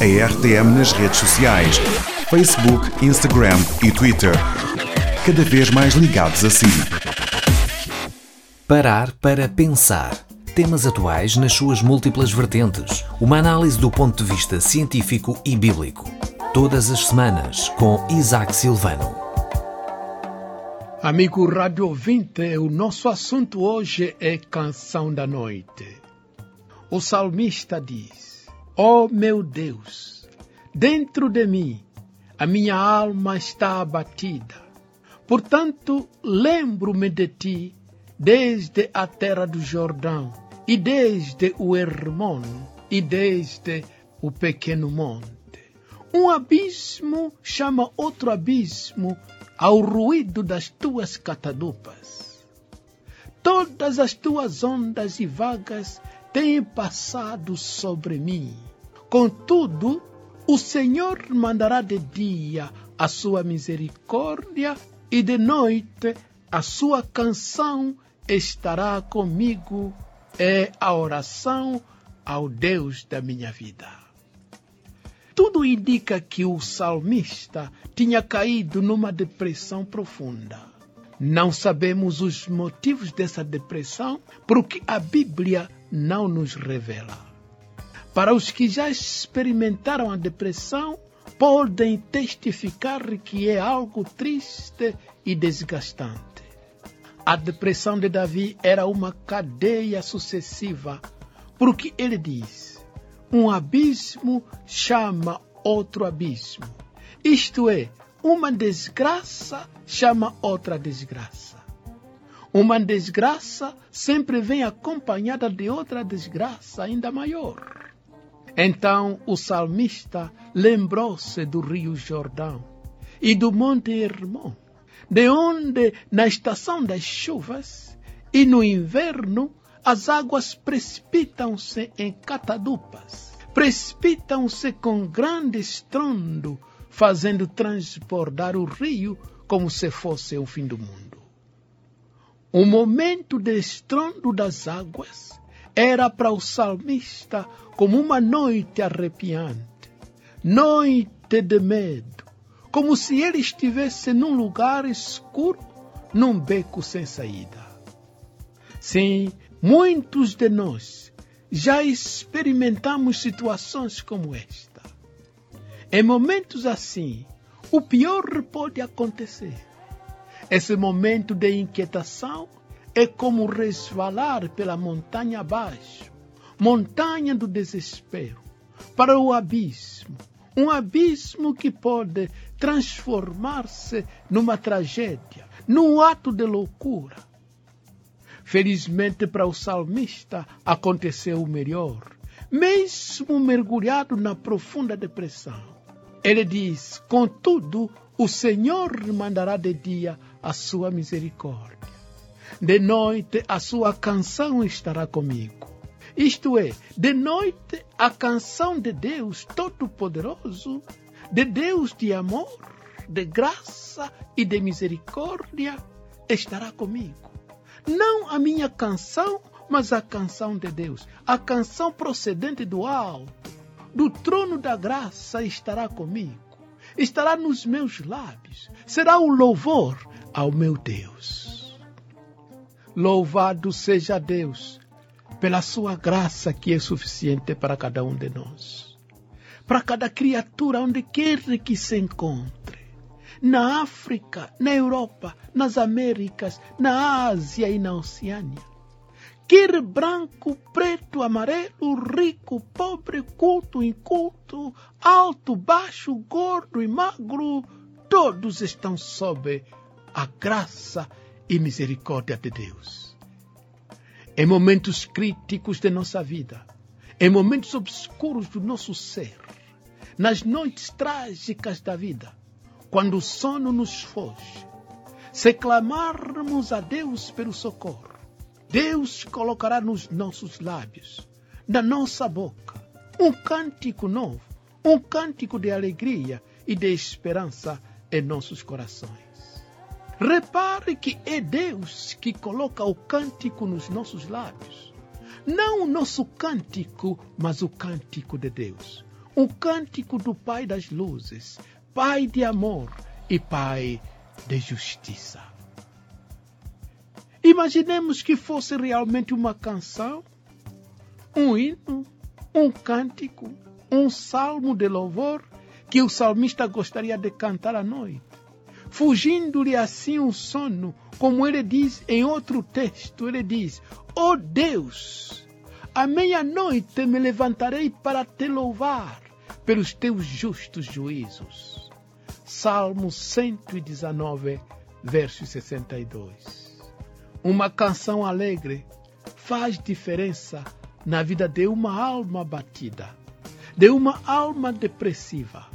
a RTM nas redes sociais: Facebook, Instagram e Twitter. Cada vez mais ligados a si. Parar para pensar. Temas atuais nas suas múltiplas vertentes. Uma análise do ponto de vista científico e bíblico. Todas as semanas, com Isaac Silvano. Amigo rádio ouvinte, o nosso assunto hoje é Canção da Noite. O salmista diz: Ó oh, meu Deus, dentro de mim a minha alma está abatida. Portanto, lembro-me de ti desde a terra do Jordão, e desde o Hermon, e desde o pequeno monte. Um abismo chama outro abismo ao ruído das tuas catadupas. Todas as tuas ondas e vagas têm passado sobre mim. Contudo, o Senhor mandará de dia a sua misericórdia e de noite a sua canção estará comigo. É a oração ao Deus da minha vida. Tudo indica que o salmista tinha caído numa depressão profunda. Não sabemos os motivos dessa depressão, porque a Bíblia não nos revela. Para os que já experimentaram a depressão, podem testificar que é algo triste e desgastante. A depressão de Davi era uma cadeia sucessiva, porque ele diz: um abismo chama outro abismo. Isto é, uma desgraça chama outra desgraça. Uma desgraça sempre vem acompanhada de outra desgraça ainda maior. Então o salmista lembrou-se do rio Jordão e do Monte Hermon, de onde, na estação das chuvas e no inverno, as águas precipitam-se em catadupas, precipitam-se com grande estrondo, fazendo transbordar o rio como se fosse o fim do mundo. O momento de estrondo das águas era para o salmista como uma noite arrepiante, noite de medo, como se ele estivesse num lugar escuro, num beco sem saída. Sim, Muitos de nós já experimentamos situações como esta. Em momentos assim, o pior pode acontecer. Esse momento de inquietação é como resvalar pela montanha abaixo montanha do desespero para o abismo. Um abismo que pode transformar-se numa tragédia, num ato de loucura Felizmente para o salmista aconteceu o melhor, mesmo mergulhado na profunda depressão. Ele diz: Contudo, o Senhor mandará de dia a sua misericórdia. De noite a sua canção estará comigo. Isto é, de noite a canção de Deus Todo-Poderoso, de Deus de amor, de graça e de misericórdia, estará comigo não a minha canção, mas a canção de Deus, a canção procedente do alto, do trono da graça estará comigo, estará nos meus lábios, será o louvor ao meu Deus. Louvado seja Deus pela sua graça que é suficiente para cada um de nós, para cada criatura onde quer que se encontre na África, na Europa, nas Américas, na Ásia e na Oceânia. Quer branco, preto, amarelo, rico, pobre, culto, inculto, alto, baixo, gordo e magro, todos estão sob a graça e misericórdia de Deus. Em momentos críticos de nossa vida, em momentos obscuros do nosso ser, nas noites trágicas da vida, quando o sono nos foge, se clamarmos a Deus pelo socorro, Deus colocará nos nossos lábios, na nossa boca, um cântico novo, um cântico de alegria e de esperança em nossos corações. Repare que é Deus que coloca o cântico nos nossos lábios. Não o nosso cântico, mas o cântico de Deus. um cântico do Pai das luzes, Pai de amor e Pai de justiça. Imaginemos que fosse realmente uma canção, um hino, um cântico, um salmo de louvor que o salmista gostaria de cantar à noite, fugindo-lhe assim o sono, como ele diz em outro texto, ele diz: "Ó oh Deus, à meia-noite me levantarei para te louvar pelos teus justos juízos." Salmo 119, verso 62. Uma canção alegre faz diferença na vida de uma alma batida, de uma alma depressiva.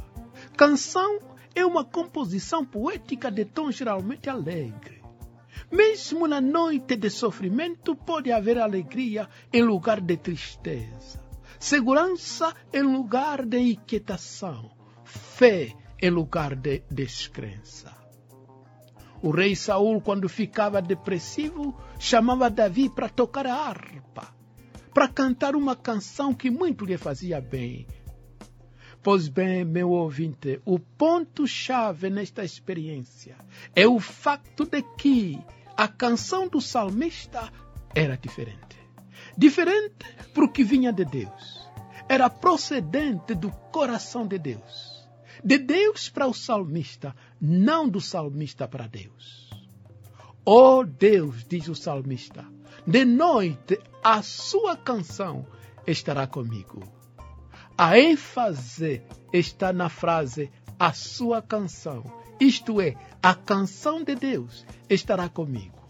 Canção é uma composição poética de tom geralmente alegre. Mesmo na noite de sofrimento pode haver alegria em lugar de tristeza, segurança em lugar de inquietação, fé em lugar de descrença. O rei Saul, quando ficava depressivo, chamava Davi para tocar a harpa, para cantar uma canção que muito lhe fazia bem. Pois bem, meu ouvinte, o ponto-chave nesta experiência é o facto de que a canção do salmista era diferente. Diferente porque vinha de Deus. Era procedente do coração de Deus. De Deus para o salmista, não do salmista para Deus. Oh Deus, diz o salmista, de noite a sua canção estará comigo. A ênfase está na frase a sua canção, isto é, a canção de Deus estará comigo.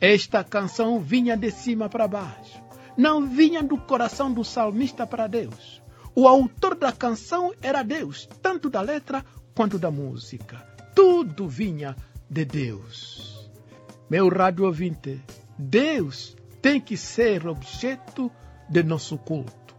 Esta canção vinha de cima para baixo, não vinha do coração do salmista para Deus. O autor da canção era Deus, tanto da letra quanto da música. Tudo vinha de Deus. Meu rádio ouvinte, Deus tem que ser objeto de nosso culto,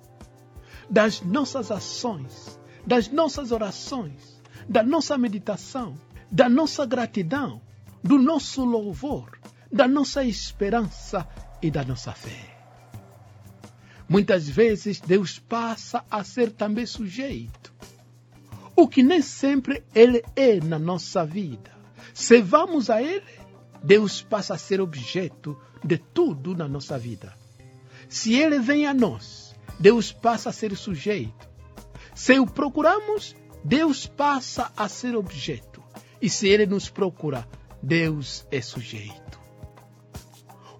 das nossas ações, das nossas orações, da nossa meditação, da nossa gratidão, do nosso louvor, da nossa esperança e da nossa fé. Muitas vezes Deus passa a ser também sujeito, o que nem sempre Ele é na nossa vida. Se vamos a Ele, Deus passa a ser objeto de tudo na nossa vida. Se Ele vem a nós, Deus passa a ser sujeito. Se o procuramos, Deus passa a ser objeto. E se Ele nos procura, Deus é sujeito.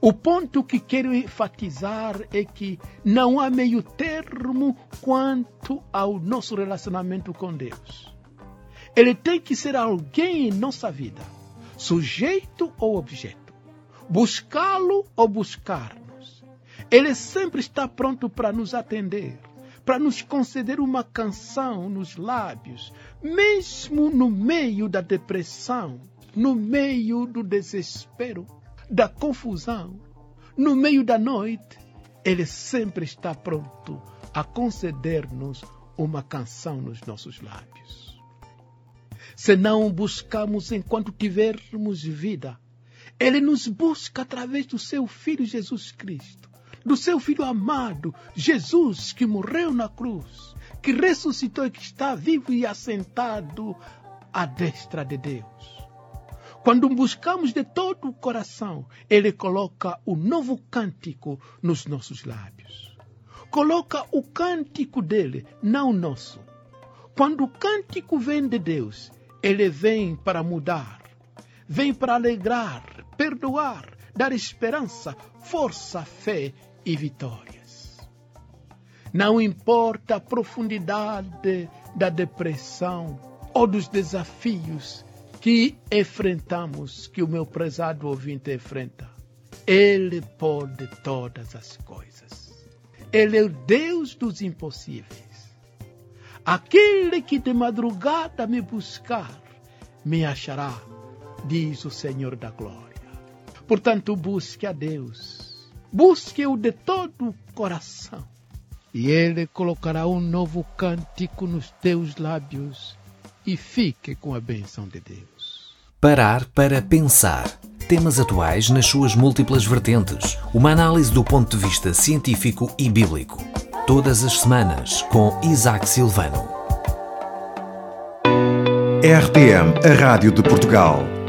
O ponto que quero enfatizar é que não há meio termo quanto ao nosso relacionamento com Deus. Ele tem que ser alguém em nossa vida, sujeito ou objeto, buscá-lo ou buscar-nos. Ele sempre está pronto para nos atender, para nos conceder uma canção nos lábios, mesmo no meio da depressão, no meio do desespero da confusão, no meio da noite, Ele sempre está pronto a conceder-nos uma canção nos nossos lábios. Se não o buscamos enquanto tivermos vida, Ele nos busca através do seu Filho Jesus Cristo, do seu Filho amado, Jesus, que morreu na cruz, que ressuscitou e que está vivo e assentado à destra de Deus. Quando buscamos de todo o coração, Ele coloca o novo cântico nos nossos lábios. Coloca o cântico dele, não o nosso. Quando o cântico vem de Deus, ele vem para mudar, vem para alegrar, perdoar, dar esperança, força, fé e vitórias. Não importa a profundidade da depressão ou dos desafios que enfrentamos, que o meu prezado ouvinte enfrenta. Ele pode todas as coisas. Ele é o Deus dos impossíveis. Aquele que de madrugada me buscar, me achará, diz o Senhor da Glória. Portanto, busque a Deus, busque-o de todo o coração, e Ele colocará um novo cântico nos teus lábios, e fique com a benção de Deus. Parar para pensar. Temas atuais nas suas múltiplas vertentes. Uma análise do ponto de vista científico e bíblico. Todas as semanas com Isaac Silvano. RTM, a Rádio de Portugal.